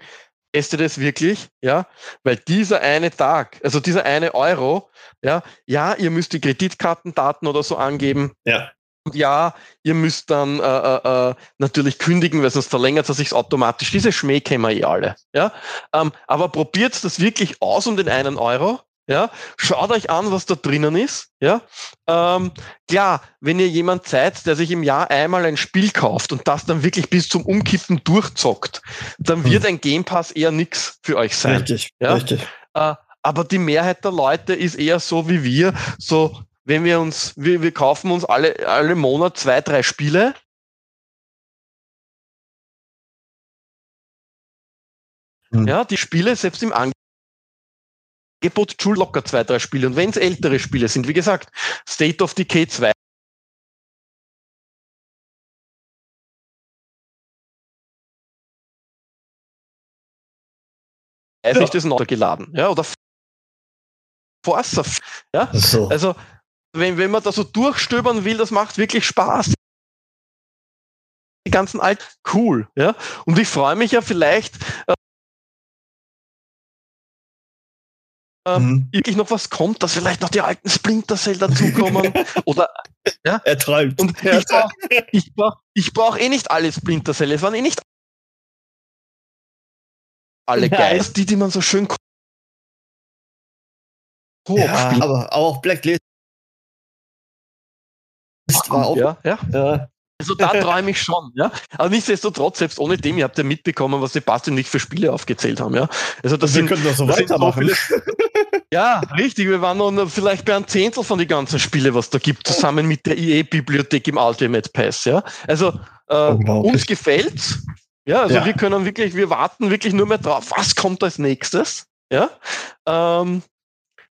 testet es wirklich, ja, weil dieser eine Tag, also dieser eine Euro, ja, ja, ihr müsst die Kreditkartendaten oder so angeben. Ja. Und ja, ihr müsst dann äh, äh, äh natürlich kündigen, weil sonst verlängert es sich automatisch. Diese Schmäh kennen wir eh alle. Ja? Ähm, aber probiert das wirklich aus um den einen Euro. Ja, schaut euch an, was da drinnen ist. Ja, ähm, klar, wenn ihr jemand seid, der sich im Jahr einmal ein Spiel kauft und das dann wirklich bis zum Umkippen durchzockt, dann hm. wird ein Game Pass eher nix für euch sein. Richtig, ja? richtig. Äh, aber die Mehrheit der Leute ist eher so wie wir, so wenn wir uns, wir, wir kaufen uns alle, alle Monat zwei, drei Spiele. Hm. Ja, die Spiele selbst im Angebot Angebot schon locker zwei, drei Spiele. Und wenn es ältere Spiele sind, wie gesagt, State of Decay 2. Ja. sich das noch geladen, ja, oder Forza, ja, so. also wenn, wenn man da so durchstöbern will, das macht wirklich Spaß. Die ganzen alten, cool, ja, und ich freue mich ja vielleicht, äh, ähm, mhm. wirklich noch was kommt, dass vielleicht noch die alten Splinter Cell dazukommen. Oder ja. Er träumt. Und ich brauche ich brauch, ich brauch eh nicht alle Splinter Cell. Es waren eh nicht alle ja, Geist, die, die man so schön ja, aber auch Blacklist war auch. Ja, ja. Also da träume ich schon, ja. Aber nichtsdestotrotz, selbst ohne dem, ihr habt ja mitbekommen, was Sebastian nicht für Spiele aufgezählt haben, ja. Also das wir sind, können doch so weitermachen. So ja, richtig. Wir waren noch vielleicht bei einem Zehntel von den ganzen Spiele, was da gibt, zusammen mit der EA-Bibliothek im Ultimate Pass, ja. Also äh, uns gefällt's. Ja, also ja. wir können wirklich, wir warten wirklich nur mehr drauf, was kommt als nächstes. Ja, ähm,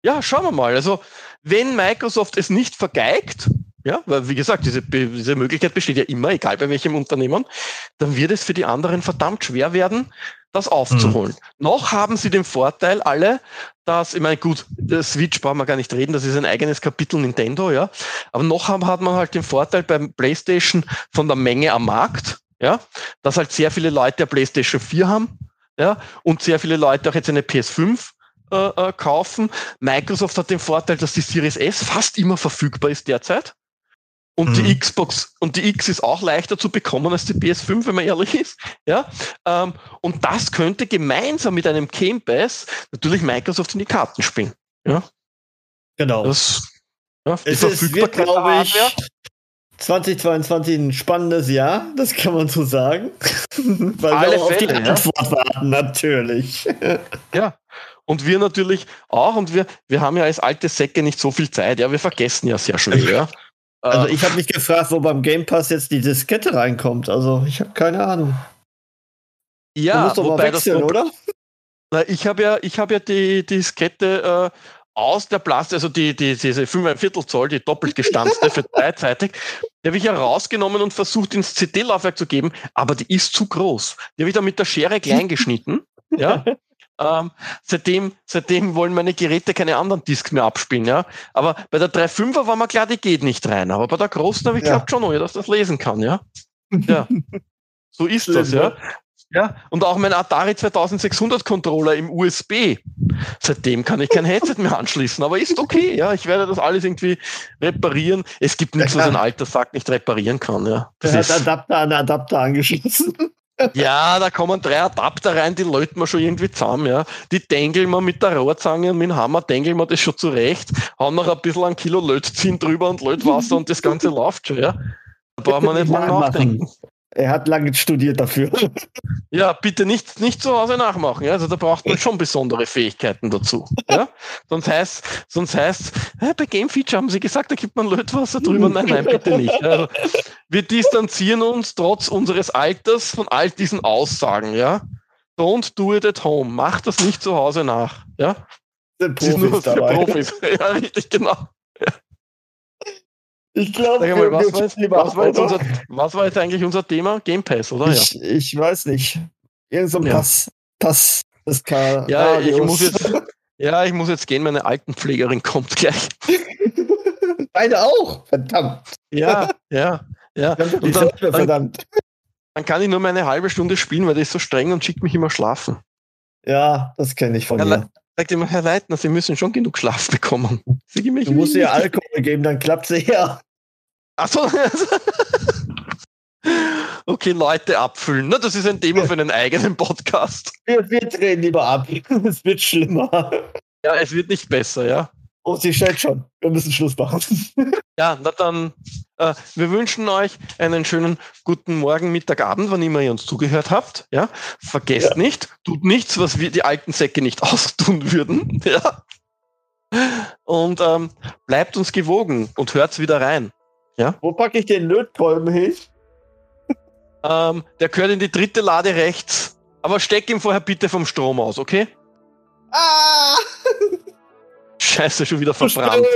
ja, schauen wir mal. Also, wenn Microsoft es nicht vergeigt, ja, weil wie gesagt, diese, diese Möglichkeit besteht ja immer, egal bei welchem Unternehmen, dann wird es für die anderen verdammt schwer werden, das aufzuholen. Mhm. Noch haben sie den Vorteil alle, dass, ich meine, gut, Switch brauchen wir gar nicht reden, das ist ein eigenes Kapitel Nintendo, ja. Aber noch haben, hat man halt den Vorteil beim PlayStation von der Menge am Markt, ja, dass halt sehr viele Leute der PlayStation 4 haben, ja, und sehr viele Leute auch jetzt eine PS5 äh, äh, kaufen. Microsoft hat den Vorteil, dass die Series S fast immer verfügbar ist derzeit. Und mhm. die Xbox und die X ist auch leichter zu bekommen als die PS5, wenn man ehrlich ist. Ja, ähm, und das könnte gemeinsam mit einem Game Pass natürlich Microsoft in die Karten spielen. Ja, genau. Das, ja, es ist, glaube ich, 2022 ein spannendes Jahr, das kann man so sagen. Weil Alle wir auch Fälle, auf die Antwort warten, natürlich. Ja, und wir natürlich auch, und wir, wir haben ja als alte Säcke nicht so viel Zeit, ja, wir vergessen ja sehr schnell, ja. Also ich habe mich gefragt, wo beim Game Pass jetzt die Diskette reinkommt. Also ich habe keine Ahnung. Ja, du wobei wechseln, das, oder? Na, ich habe ja, ich habe ja die, die Diskette äh, aus der Plastik, also die, die, diese 5 Viertel Zoll, die doppelt gestanzte für dreizeitig, die habe ich herausgenommen und versucht ins CD-Laufwerk zu geben, aber die ist zu groß. Die habe ich dann mit der Schere klein geschnitten. ja. Ähm, seitdem, seitdem wollen meine Geräte keine anderen Discs mehr abspielen, ja. Aber bei der 3.5er war mir klar, die geht nicht rein. Aber bei der großen habe ich ja. geglaubt schon, dass das lesen kann, ja. Ja. So ist das, ja. Ja, und auch mein Atari 2600 Controller im USB. Seitdem kann ich kein Headset mehr anschließen, aber ist okay, ja. Ich werde das alles irgendwie reparieren. Es gibt nichts, was ein alter Sack nicht reparieren kann, ja. Das Der hat Adapter an Adapter angeschlossen. Ja, da kommen drei Adapter rein, die läuten wir schon irgendwie zusammen, ja. Die dengeln wir mit der Rohrzange und mit dem Hammer dengeln wir das schon zurecht, hauen noch ein bisschen ein Kilo Lötzinn drüber und Lötwasser und das Ganze läuft schon, ja. Da brauchen wir nicht lange nachdenken. Er hat lange studiert dafür. Ja, bitte nicht, nicht zu Hause nachmachen. Ja? Also da braucht man schon besondere Fähigkeiten dazu. Ja? Sonst heißt, sonst heißt, bei Game Feature haben sie gesagt, da gibt man Lötwasser drüber. Nein, nein, bitte nicht. Also, wir distanzieren uns trotz unseres Alters von all diesen Aussagen. Ja? Don't do it at home. Mach das nicht zu Hause nach. Ja? Sind Profis dabei. Profis. Ja, richtig, genau. Ja. Ich glaube, was, was, war was war jetzt eigentlich unser Thema? Game Pass, oder? Ich, ja. ich weiß nicht. Irgend so ein ja. Pass. Pass. Das kann ja, ich muss jetzt, ja, ich muss jetzt gehen. Meine Altenpflegerin kommt gleich. Beide auch? Verdammt. Ja, ja, ja. Und dann, verdammt. Dann kann ich nur meine halbe Stunde spielen, weil der ist so streng und schickt mich immer schlafen. Ja, das kenne ich von dir sagt immer, Herr Leitner, Sie müssen schon genug Schlaf bekommen. Sie mich du musst ihr Alkohol geben, dann klappt sie ja. Achso. okay, Leute abfüllen. Das ist ein Thema für einen eigenen Podcast. Wir, wir drehen lieber ab. Es wird schlimmer. Ja, es wird nicht besser, ja. Oh, sie stellt schon. Wir müssen Schluss machen. ja, na dann, äh, wir wünschen euch einen schönen guten Morgen, Mittag, Abend, wann immer ihr uns zugehört habt. Ja, vergesst ja. nicht, tut nichts, was wir die alten Säcke nicht austun würden. Ja. Und ähm, bleibt uns gewogen und hört's wieder rein. Ja? Wo packe ich den Lötkolben hin? Ähm, der gehört in die dritte Lade rechts. Aber steck ihm vorher bitte vom Strom aus, okay? Ah! Scheiße, schon wieder verbrannt.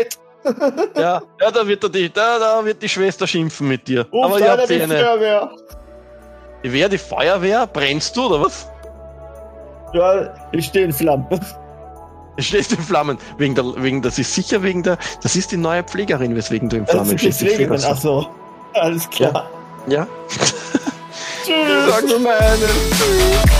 ja, ja, da wird, die, da, da wird die Schwester schimpfen mit dir. Ruf Aber ihr habt die eine. Feuerwehr. Die Wer, die Feuerwehr? Brennst du oder was? Ja, ich stehe in Flammen. Du stehst in Flammen. Wegen der, wegen, das ist sicher wegen der, das ist die neue Pflegerin, weswegen du in Flammen stehst. Pflegerin, ach so. Alles klar. Ja. ja. Tschüss. Sag nur meine. Tschüss.